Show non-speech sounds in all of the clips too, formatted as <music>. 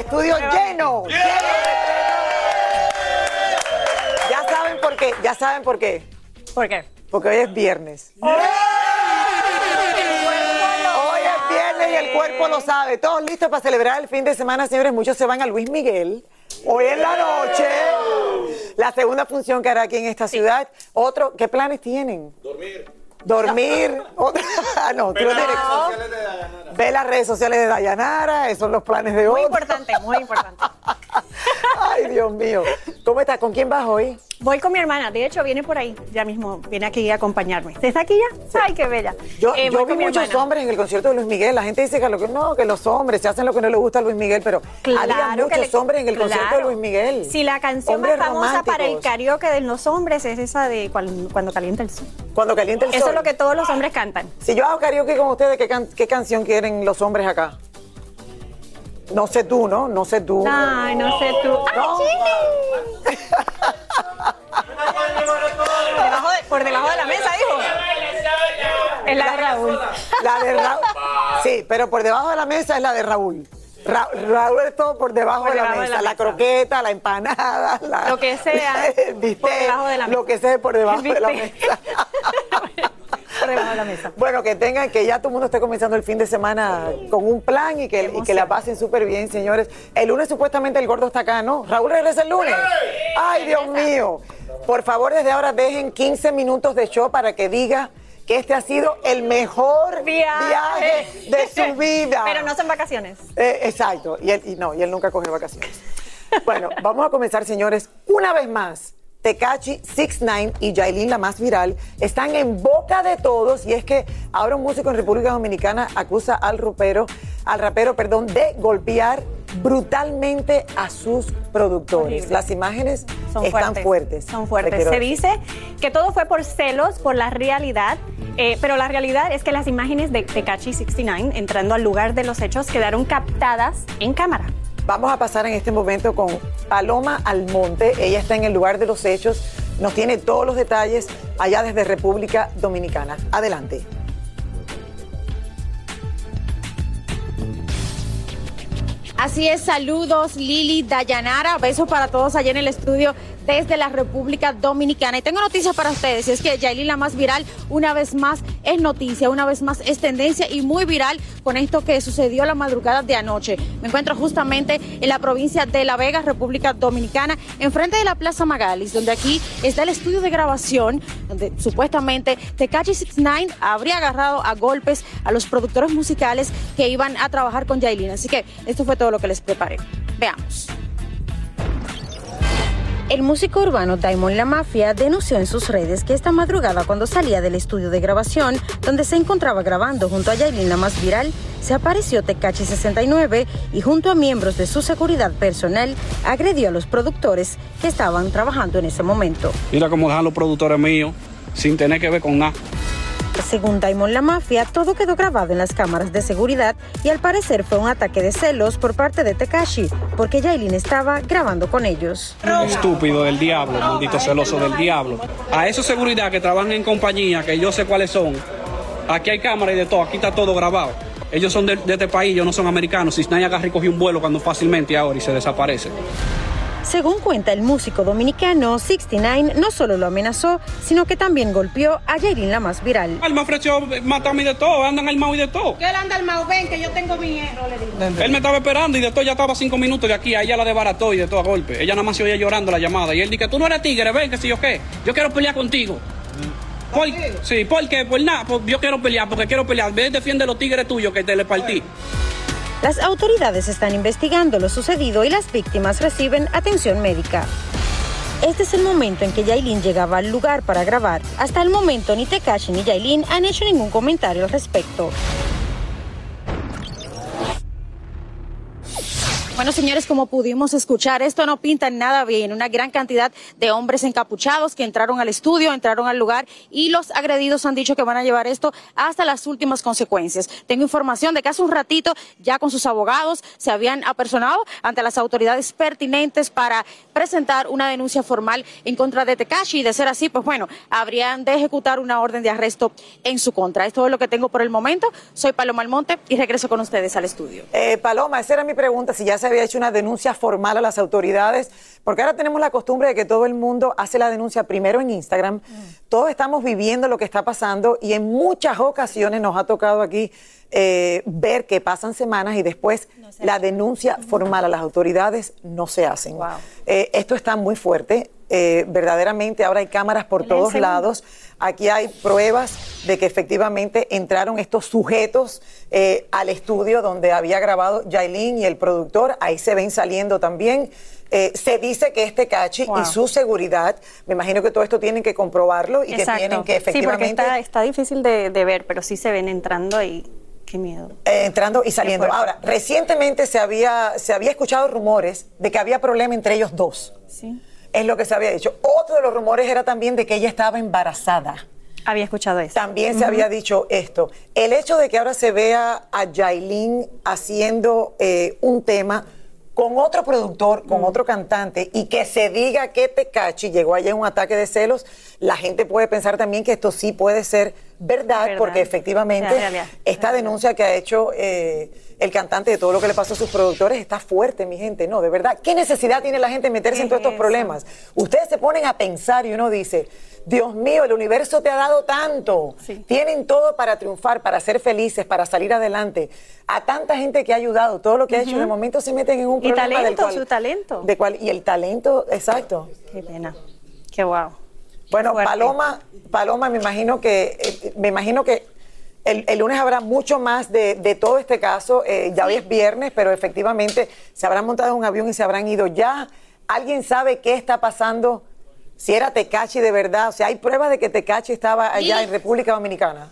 Estudio lleno. lleno de- Ya saben por qué. Ya saben por qué. ¿Por qué? Porque hoy es viernes. Hoy es viernes y el cuerpo lo sabe. Todos listos para celebrar el fin de semana, señores. Muchos se van a Luis Miguel. Hoy en la noche. La segunda función que hará aquí en esta ciudad. Otro, ¿qué planes tienen? Dormir. Dormir. <laughs> Otra- ah, no, tú no tienes- Ve las redes sociales de Dayanara, esos son los planes de hoy. Muy importante, muy importante. Ay, Dios mío. ¿Cómo estás? ¿Con quién vas hoy? Voy con mi hermana, de hecho viene por ahí, ya mismo viene aquí a acompañarme. ¿Está aquí ya? Ay, qué bella. Yo, Eh, yo vi muchos hermana. hombres en el concierto de Luis Miguel. La gente dice que, lo que no, que los hombres se hacen lo que no le gusta a Luis Miguel, pero había Claro muchos le- hombres en el concierto de. Luis Miguel. Si la canción Hombres más famosa para el karaoke de los hombres es esa de cuan- Cuando calienta el sol. Cuando calienta el Eso sol. es lo que todos los hombres cantan. Si yo hago karaoke con ustedes, ¿qué, can- qué canción quieren los hombres acá? No sé tú, ¿no? No sé tú. Ay, no sé tú. ¡Ay, No. Chile! <laughs> Debajo de- por debajo de la mesa, dijo. Es la de Raúl. La de Raúl. Sí, pero por debajo de la mesa es la de Raúl. Ra- Raúl es todo por debajo, Por de, la de mesa. la croqueta, la empanada, la- Lo que sea, <laughs> el bistec, por debajo de la Lo mesa. que sea por debajo de la mesa. La mesa. <laughs> Bueno, que tengan, que ya todo el mundo esté comenzando el fin de semana con un plan y que, y que la pasen súper bien, señores. El lunes supuestamente el gordo está acá, ¿no? Raúl regresa el lunes. Ay, Dios mío. Por favor, desde ahora dejen 15 minutos de show para que diga que este ha sido el mejor viaje, de su <laughs> vida. Pero no son vacaciones. Eh, exacto. Y él, y no, y él nunca coge vacaciones. Bueno, vamos a comenzar, señores, una vez más. Tecachi 69 y Yailin, la más viral, están en boca de todos y es que ahora un músico en República Dominicana acusa al rapero, al rapero, perdón, de golpear brutalmente a sus productores. Horrible. Las imágenes Son están fuertes. fuertes. Son Te fuertes. Se dice que todo fue por celos, por la realidad, eh, pero la realidad es que las imágenes de Tecachi 69 entrando al lugar de los hechos quedaron captadas en cámara. Vamos a pasar en este momento con Paloma Almonte. Ella está en el lugar de los hechos. Nos tiene todos los detalles allá desde República Dominicana. Adelante. Así es, saludos Lili Dayanara, besos para todos allá en el estudio desde la República Dominicana. Y tengo noticias para ustedes, y es que Yailin, la más viral, una vez más es noticia, una vez más es tendencia y muy viral con esto que sucedió la madrugada de anoche. Me encuentro justamente en la provincia de La Vega, República Dominicana, enfrente de la Plaza Magalis, donde aquí está el estudio de grabación, donde supuestamente Tekashi 69 habría agarrado a golpes a los productores musicales que iban a trabajar con Yailin. Así que esto fue todo lo que les preparé. Veamos. El músico urbano Daimon La Mafia denunció en sus redes que esta madrugada cuando salía del estudio de grabación, donde se encontraba grabando junto a Yailin la más viral, se apareció Tecachi 69 y junto a miembros de su seguridad personal agredió a los productores que estaban trabajando en ese momento. Mira cómo dejan los productores míos sin tener que ver con nada. Según Daimon La Mafia, todo quedó grabado en las cámaras de seguridad y al parecer fue un ataque de celos por parte de Tekashi, porque Yailin estaba grabando con ellos. Estúpido del diablo, maldito celoso del diablo. A esos seguridad que trabajan en compañía, que yo sé cuáles son, aquí hay cámara y de todo, aquí está todo grabado. Ellos son de, este país, ellos no son americanos. Nadie agarra y cogió un vuelo cuando fácilmente ahora y se desaparece. Según cuenta el músico dominicano, 69 no solo lo amenazó, sino que también golpeó a Yailin la más viral. Él me ofreció matarme de todo, andan armados y de todo. Que él anda armado, ven que yo tengo mi hierro, le digo. Él me estaba esperando y de todo ya estaba cinco minutos de aquí, a ella la desbarató y de todo a golpe. Ella nada más se oía llorando la llamada y él dice, tú no eres tigre, ven que si yo qué, yo quiero pelear contigo. Por, sí, porque, pues nada, pues yo quiero pelear, porque quiero pelear. Ve, defiende a los tigres tuyos que te le partí. Las autoridades están investigando lo sucedido y las víctimas reciben atención médica. Este es el momento en que Yailin llegaba al lugar para grabar. Hasta el momento ni Tekashi ni Yailin han hecho ningún comentario al respecto. Bueno, señores, como pudimos escuchar, esto no pinta nada bien. Una gran cantidad de hombres encapuchados que entraron al estudio, entraron al lugar y los agredidos han dicho que van a llevar esto hasta las últimas consecuencias. Tengo información de que hace un ratito ya con sus abogados se habían apersonado ante las autoridades pertinentes para presentar una denuncia formal en contra de Tekashi y de ser así, pues bueno, habrían de ejecutar una orden de arresto en su contra. Esto es lo que tengo por el momento. Soy Paloma Almonte y regreso con ustedes al estudio. Eh, Paloma, esa era mi pregunta, si ya se había hecho una denuncia formal a las autoridades, porque ahora tenemos la costumbre de que todo el mundo hace la denuncia primero en Instagram. Todos estamos viviendo lo que está pasando y en muchas ocasiones nos ha tocado aquí eh, ver que pasan semanas y después la denuncia formal a las autoridades no se hacen. Eh, esto está muy fuerte. Eh, verdaderamente ahora hay cámaras por todos lados. Aquí hay pruebas de que efectivamente entraron estos sujetos eh, al estudio donde había grabado Yailin y el productor. Ahí se ven saliendo también. Eh, se dice que este Cachi Wow. y su seguridad, me imagino que todo esto tienen que comprobarlo y que tienen que Sí, porque efectivamente está, está difícil de, de ver, pero sí se ven entrando y qué miedo. eh, entrando y saliendo. Ahora, recientemente se había, se había escuchado rumores de que había problema entre ellos dos. Sí. Es lo que se había dicho. Otro de los rumores era también de que ella estaba embarazada. Había escuchado eso. También se había dicho esto. El hecho de que ahora se vea a Yailin haciendo eh, un tema con otro productor, con otro cantante, y que se diga que Tecachi llegó allá en un ataque de celos, la gente puede pensar también que esto sí puede ser verdad, Verdad. porque efectivamente esta denuncia que ha hecho eh, el cantante de todo lo que le pasó a sus productores está fuerte, mi gente. No, de verdad, ¿qué necesidad tiene la gente de meterse en todos estos problemas? Ustedes se ponen a pensar y uno dice, Dios mío, el universo te ha dado tanto. Tienen todo para triunfar, para ser felices, para salir adelante. A tanta gente que ha ayudado, todo lo que ha hecho, de momento se meten en un Y problema del talento, cual- su talento. de cual- y el talento, exacto. Qué pena. Qué guau. Bueno, Fuerte. Paloma, Paloma, me imagino que, eh, me imagino que el, el lunes habrá mucho más de, de todo este caso. Eh, ya hoy es viernes, pero efectivamente se habrán montado en un avión y se habrán ido ya. ¿Alguien sabe qué está pasando? Si era Tecachi de verdad, o sea, hay pruebas de que Tecachi estaba allá en República Dominicana.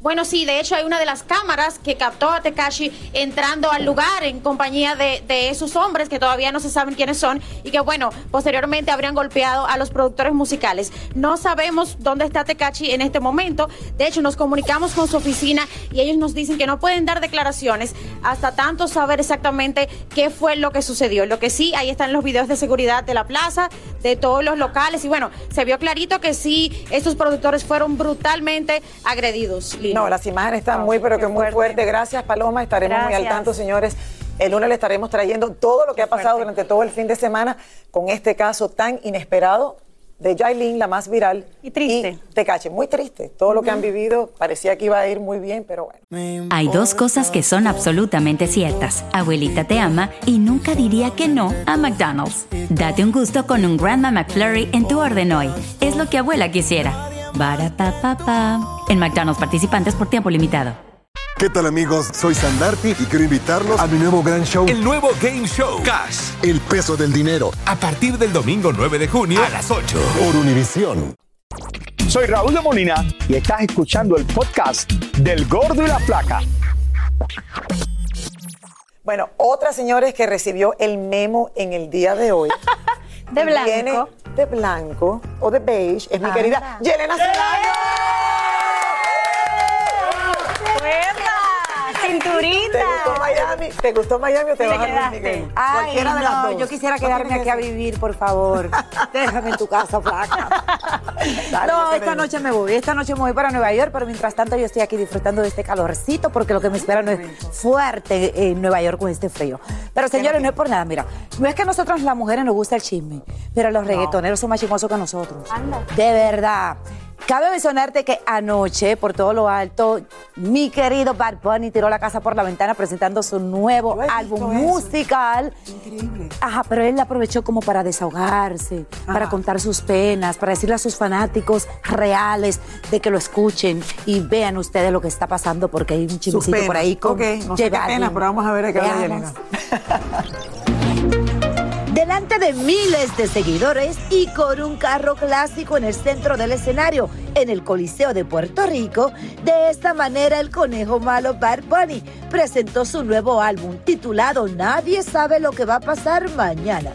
Bueno, sí, de hecho hay una de las cámaras que captó a Tekashi entrando al lugar en compañía de, esos hombres que todavía no se saben quiénes son y que, bueno, posteriormente habrían golpeado a los productores musicales. No sabemos dónde está Tekashi en este momento. De hecho, nos comunicamos con su oficina y ellos nos dicen que no pueden dar declaraciones hasta tanto saber exactamente qué fue lo que sucedió. Lo que sí, ahí están los videos de seguridad de la plaza, de todos los locales y, bueno, se vio clarito que sí, estos productores fueron brutalmente agredidos. No, las imágenes están muy, pero que muy fuertes. Gracias, Paloma. Estaremos muy al tanto, señores. El lunes le estaremos trayendo todo lo que ha pasado durante todo el fin de semana con este caso tan inesperado de Jailin, la más viral. Y triste. Y Tecache, muy triste. Todo lo que han vivido parecía que iba a ir muy bien, pero bueno. Hay dos cosas que son absolutamente ciertas. Abuelita te ama y nunca diría que no a McDonald's. Date un gusto con un Grandma McFlurry en tu orden hoy. Es lo que abuela quisiera. Barapapapa. En McDonald's participantes por tiempo limitado. ¿Qué tal amigos? Soy Sandarti y quiero invitarlos a mi nuevo gran show. El nuevo Game Show. Cash. El peso del dinero. A partir del domingo 9 de junio a las 8. Por Univisión. Soy Raúl de Molina y estás escuchando el podcast del Gordo y la Flaca. Bueno, otra señores que recibió el memo en el día de hoy. <laughs> de blanco. Viene de blanco o de beige. Es mi Ah. querida Yelena Celaya. Cinturita. ¿Te gustó Miami? ¿Te gustó Miami o te vas a quedaste. Luis Miguel? Ay, Cualquiera de las no, dos. yo quisiera No quedarme aquí a vivir, por favor. <laughs> Déjame en tu casa, flaca. Dale, no, esta noche me voy. Esta noche me voy para Nueva York, pero mientras tanto yo estoy aquí disfrutando de este calorcito porque lo que me espera no es fuerte en Nueva York con este frío. Pero señores, no es por nada, mira. No es que a nosotros las mujeres nos gusta el chisme, pero los reggaetoneros son más chismosos que nosotros. De verdad. Cabe mencionarte que anoche, por todo lo alto, mi querido Bad Bunny tiró la casa por la ventana presentando su nuevo álbum musical. Increíble. Ajá, pero él aprovechó como para desahogarse, para contar sus penas, para decirle a sus fanáticos reales de que lo escuchen y vean ustedes lo que está pasando porque hay un chismecito por ahí con Ok, no sé qué pena, pero vamos a ver a qué. Yelena. <laughs> Delante de miles de seguidores y con un carro clásico en el centro del escenario, en el Coliseo de Puerto Rico, de esta manera el conejo malo Bad Bunny presentó su nuevo álbum titulado Nadie sabe lo que va a pasar mañana.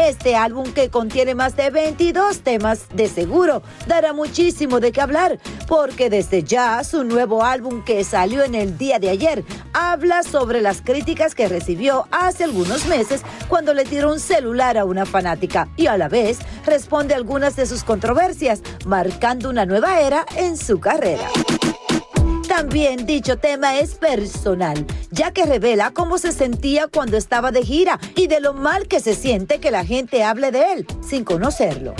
Este álbum que contiene más de 22 temas de seguro dará muchísimo de qué hablar porque desde ya su nuevo álbum que salió en el día de ayer habla sobre las críticas que recibió hace algunos meses cuando le tiró un celular a una fanática y a la vez responde algunas de sus controversias marcando una nueva era en su carrera. También dicho tema es personal, ya que revela cómo se sentía cuando estaba de gira y de lo mal que se siente que la gente hable de él sin conocerlo.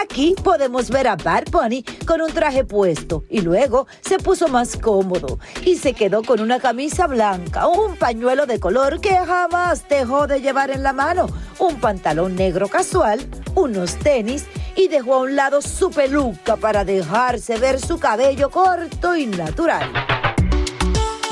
Aquí podemos ver a Bad Bunny con un traje puesto y luego se puso más cómodo y se quedó con una camisa blanca, un pañuelo de color que jamás dejó de llevar en la mano, un pantalón negro casual, unos tenis y dejó a un lado su peluca para dejarse ver su cabello corto y natural.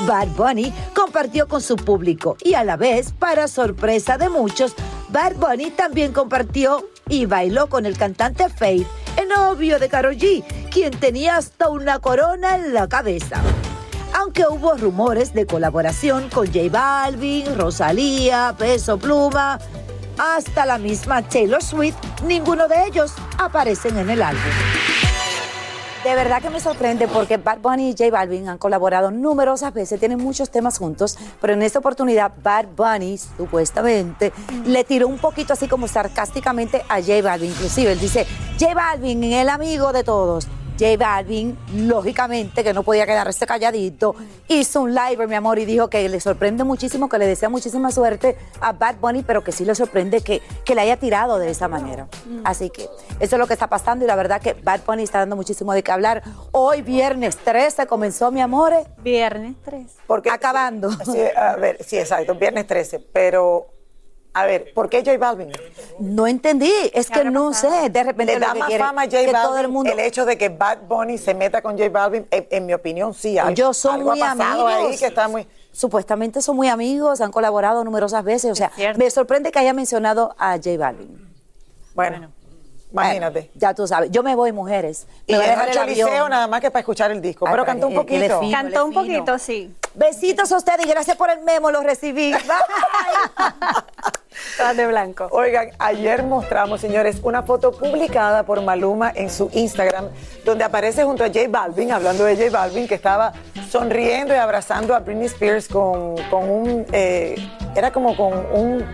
Bad Bunny compartió con su público y a la vez, para sorpresa de muchos, Bad Bunny también compartió y bailó con el cantante Faith, el novio de Karol G, quien tenía hasta una corona en la cabeza. Aunque hubo rumores de colaboración con J Balvin, Rosalía, Peso Pluma, hasta la misma Taylor Swift, ninguno de ellos aparecen en el álbum. De verdad que me sorprende porque Bad Bunny y J Balvin han colaborado numerosas veces, tienen muchos temas juntos, pero en esta oportunidad Bad Bunny supuestamente le tiró un poquito así como sarcásticamente a J Balvin. Inclusive él dice, J Balvin, el amigo de todos. J Balvin, lógicamente, que no podía quedarse calladito, hizo un live, mi amor, y dijo que le sorprende muchísimo, que le desea muchísima suerte a Bad Bunny, pero que sí le sorprende que, que le haya tirado de esa manera. Así que eso es lo que está pasando y la verdad que Bad Bunny está dando muchísimo de qué hablar. Hoy, viernes 13, comenzó, mi amor. Viernes 13. Porque, Acabando. Sí, a ver, sí, exacto, viernes 13, pero, a ver, ¿por qué J Balvin? No entendí, es que no sé, de repente Le da más quiere fama a J Balvin todo el mundo el hecho de que Bad Bunny se meta con J Balvin, en, en mi opinión, sí. Algo, Ellos son algo muy ha pasado amigos. ahí que está muy... Supuestamente son muy amigos, han colaborado numerosas veces. O sea, me sorprende que haya mencionado a J Balvin. Bueno, imagínate. ya tú sabes, yo me voy, mujeres. Y Me voy a dejar el. Liceo nada más que para escuchar el disco, Ay, pero cantó un poquito. fino, Cantó un poquito, sí. Besitos a ustedes y gracias por el memo, lo recibí. <laughs> Bye. Todas de blanco. Oigan, ayer mostramos, señores, una foto publicada por Maluma en su Instagram, donde aparece junto a J Balvin, hablando de J Balvin, que estaba sonriendo y abrazando a Britney Spears con, con un, eh, era como con un,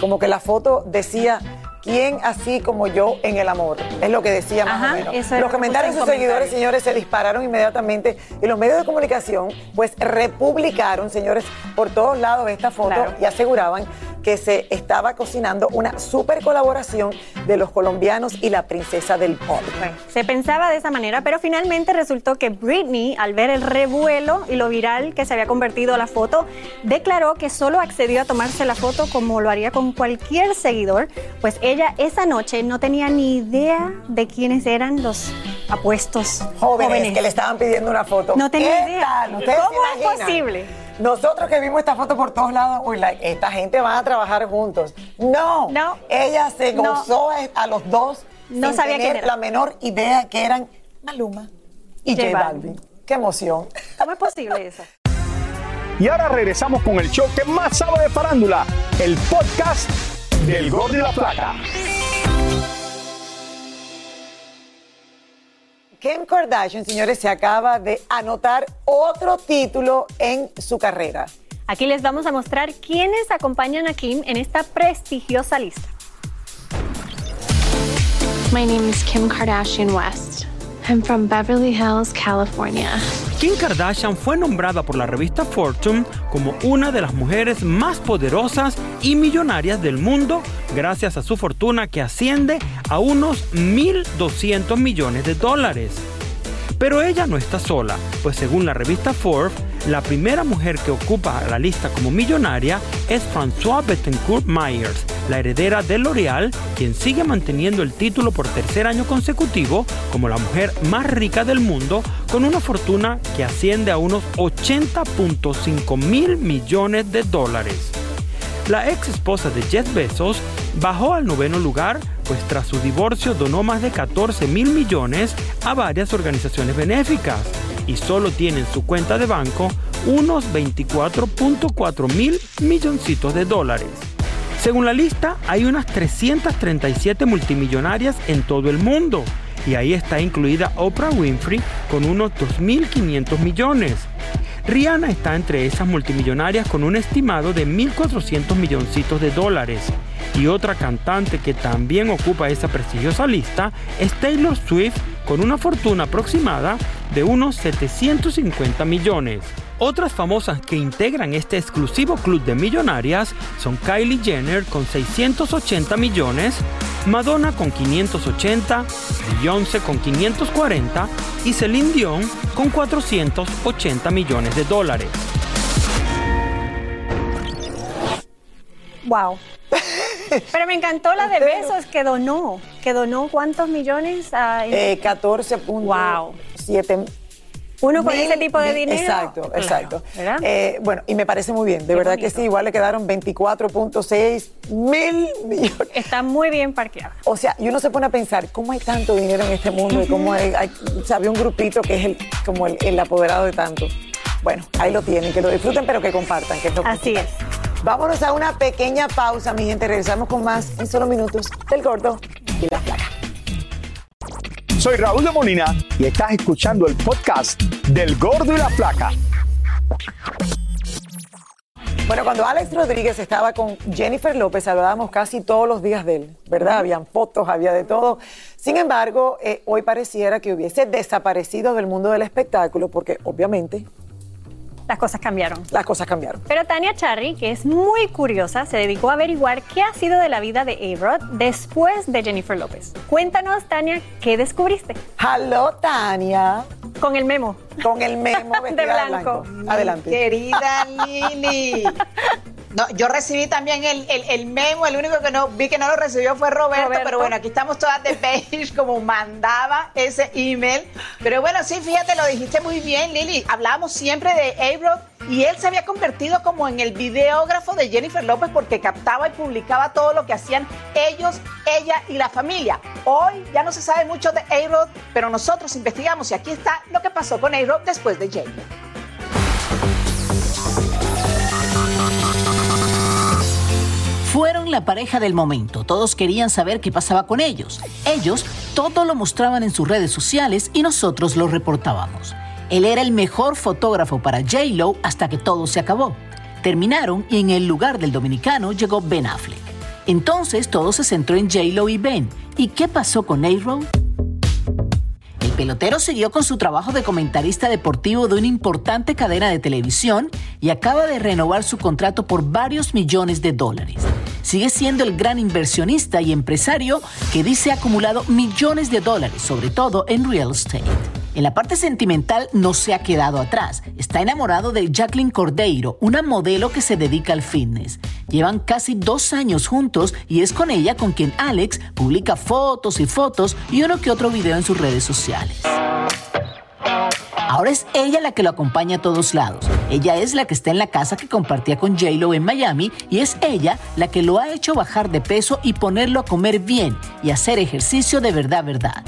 como que la foto decía, ¿Quién así como yo en el amor? Es lo que decía más Ajá, o menos. eso Los comentarios de sus seguidores, señores, se dispararon inmediatamente y los medios de comunicación pues republicaron, señores, por todos lados esta foto Claro. y aseguraban que se estaba cocinando una super colaboración de los colombianos y la princesa del pop. Se pensaba de esa manera, pero finalmente resultó que Britney, al ver el revuelo y lo viral que se había convertido la foto, declaró que solo accedió a tomarse la foto como lo haría con cualquier seguidor, pues ella esa noche no tenía ni idea de quiénes eran los apuestos Jóvenes, que le estaban pidiendo una foto. No tenía ¿Qué idea. ¿Cómo es posible? Nosotros que vimos esta foto por todos lados, uy, esta gente va a trabajar juntos. No, no. ella se gozó a- a los dos No sin sabía tener quién era. la menor idea que eran Maluma y J J Balvin. Qué emoción. ¿Cómo es posible eso? Y ahora regresamos con el show que más sabe de farándula, el podcast del Gordo y la Plata. Kim Kardashian, señores, se acaba de anotar otro título en su carrera. Aquí les vamos a mostrar quiénes acompañan a Kim en esta prestigiosa lista. My name is Kim Kardashian West. I'm from Beverly Hills, California. Kim Kardashian fue nombrada por la revista Fortune como una de las mujeres más poderosas y millonarias del mundo gracias a su fortuna que asciende a unos 1.200 millones de dólares. Pero ella no está sola, pues según la revista Forbes, la primera mujer que ocupa la lista como millonaria es François Bettencourt Myers, la heredera de L'Oreal, quien sigue manteniendo el título por tercer año consecutivo como la mujer más rica del mundo, con una fortuna que asciende a unos 80.5 mil millones de dólares. La ex esposa de Jeff Bezos bajó al noveno lugar, pues tras su divorcio donó más de 14 mil millones a varias organizaciones benéficas y solo tiene en su cuenta de banco unos 24.4 mil milloncitos de dólares. Según la lista, hay unas 337 multimillonarias en todo el mundo y ahí está incluida Oprah Winfrey con unos 2.500 millones. Rihanna está entre esas multimillonarias con un estimado de 1.400 milloncitos de dólares. Y otra cantante que también ocupa esa prestigiosa lista es Taylor Swift con una fortuna aproximada de unos 750 millones. Otras famosas que integran este exclusivo club de millonarias son Kylie Jenner con 680 millones, Madonna con 580, Beyoncé con 540 y Celine Dion con 480 millones de dólares. Wow. Pero me encantó la de besos que donó. Que donó cuántos millones a. Eh, 14.7 Uno con mil ese tipo de dinero. Exacto, exacto. Eh, bueno, y me parece muy bien, de verdad que sí, igual le quedaron 24.6 mil millones. Está muy bien parqueada. O sea, y uno se pone a pensar, ¿cómo hay tanto dinero en este mundo? Y cómo hay, había un grupito que es el, como el, el apoderado de tanto. Bueno, ahí lo tienen, que lo disfruten, pero que compartan, que es lo Así es. Vámonos a una pequeña pausa, mi gente. Regresamos con más en solo minutos del gordo y la. Soy Raúl de Molina y estás escuchando el podcast del Gordo y la Flaca. Bueno, cuando Alex Rodríguez estaba con Jennifer López, hablábamos casi todos los días de él, ¿verdad? Habían fotos, había de todo. Sin embargo, eh, hoy pareciera que hubiese desaparecido del mundo del espectáculo porque obviamente Las cosas cambiaron. las cosas cambiaron. Pero Tania Charry, que es muy curiosa, se dedicó a averiguar qué ha sido de la vida de A-Rod después de Jennifer López. Cuéntanos, Tania, ¿qué descubriste? Hello, Tania. Con el memo. Con el memo <laughs> de blanco. Adelante. Querida Lili. <laughs> No, yo recibí también el, el- el memo, el único que no vi que no lo recibió fue Roberto, Roberto. pero bueno, aquí estamos todas de beige como mandaba ese email. Pero bueno, sí, fíjate, lo dijiste muy bien, Lili. Hablábamos siempre de A-Rod y él se había convertido como en el videógrafo de Jennifer López porque captaba y publicaba todo lo que hacían ellos, ella y la familia. Hoy ya no se sabe mucho de A-Rod, pero nosotros investigamos y aquí está lo que pasó con A-Rod después de J-Lo. La pareja del momento. Todos querían saber qué pasaba con ellos. Ellos todo lo mostraban en sus redes sociales y nosotros lo reportábamos. Él era el mejor fotógrafo para J-Lo hasta que todo se acabó. Terminaron y en el lugar del dominicano llegó Ben Affleck. Entonces todo se centró en J-Lo y Ben. ¿Y qué pasó con A-Rod? El pelotero siguió con su trabajo de comentarista deportivo de una importante cadena de televisión y acaba de renovar su contrato por varios millones de dólares. Sigue siendo el gran inversionista y empresario que dice ha acumulado millones de dólares, sobre todo en real estate. En la parte sentimental no se ha quedado atrás. Está enamorado de Jacqueline Cordeiro, una modelo que se dedica al fitness. Llevan casi dos años juntos y es con ella con quien Alex publica fotos y fotos y uno que otro video en sus redes sociales. Ahora es ella la que lo acompaña a todos lados. Ella es la que está en la casa que compartía con J-Lo en Miami y es ella la que lo ha hecho bajar de peso y ponerlo a comer bien y hacer ejercicio de verdad, verdad.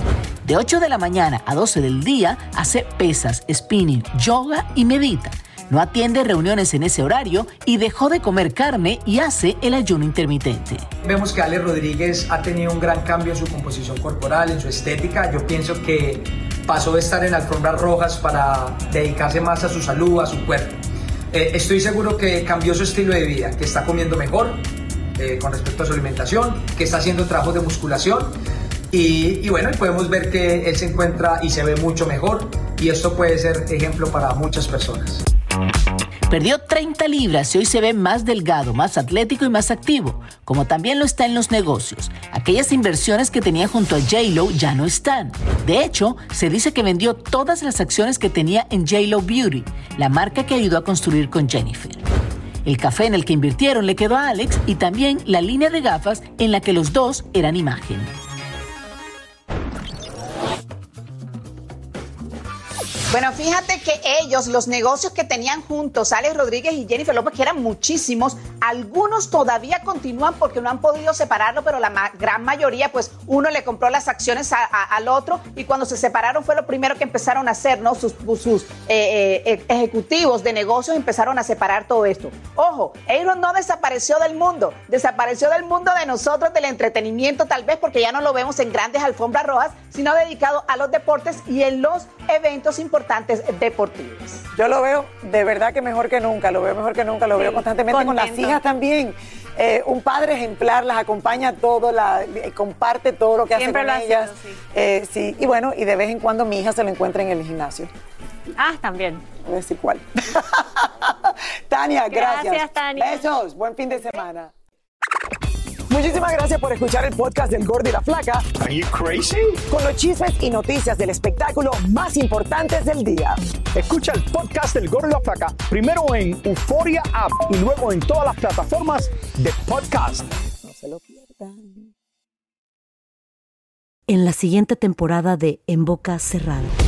De 8 de la mañana a 12 del día hace pesas, spinning, yoga y medita. No atiende reuniones en ese horario y dejó de comer carne y hace el ayuno intermitente. Vemos que Ale Rodríguez ha tenido un gran cambio en su composición corporal, en su estética. Yo pienso que pasó de estar en alfombras rojas para dedicarse más a su salud, a su cuerpo. Eh, estoy seguro que cambió su estilo de vida, que está comiendo mejor eh, con respecto a su alimentación, que está haciendo trabajos de musculación y, y bueno, podemos ver que él se encuentra y se ve mucho mejor y esto puede ser ejemplo para muchas personas. Perdió 30 libras y hoy se ve más delgado, más atlético y más activo, como también lo está en los negocios. Aquellas inversiones que tenía junto a JLo ya no están. De hecho, se dice que vendió todas las acciones que tenía en JLo Beauty, la marca que ayudó a construir con Jennifer. El café en el que invirtieron le quedó a Alex y también la línea de gafas en la que los dos eran imagen. Bueno, fíjate que ellos, los negocios que tenían juntos, Alex Rodríguez y Jennifer López, que eran muchísimos, algunos todavía continúan porque no han podido separarlo, pero la gran mayoría, pues uno le compró las acciones al otro y cuando se separaron fue lo primero que empezaron a hacer, ¿no? Sus, sus eh, eh, ejecutivos de negocios empezaron a separar todo esto. Ojo, Aaron no desapareció del mundo, desapareció del mundo de nosotros, del entretenimiento, tal vez porque ya no lo vemos en grandes alfombras rojas, sino dedicado a los deportes y en los eventos importantes deportivos. Yo lo veo de verdad que mejor que nunca, lo veo mejor que nunca, lo sí, veo constantemente contento. con las hijas también. Eh, un padre ejemplar, las acompaña todo, la, eh, comparte todo lo que Siempre hace con ellas. Sido, sí. Eh, sí, y bueno, y de vez en cuando mi hija se lo encuentra en el gimnasio. Ah, también. Decir cuál. <laughs> Tania, gracias. Gracias, Tania. Besos, buen fin de semana. Muchísimas gracias por escuchar el podcast del Gordo y la Flaca. Are you crazy? Con los chismes y noticias del espectáculo más importantes del día. Escucha el podcast del Gordo y la Flaca primero en Euforia App y luego en todas las plataformas de podcast. No se lo pierdan. En la siguiente temporada de En Boca Cerrada.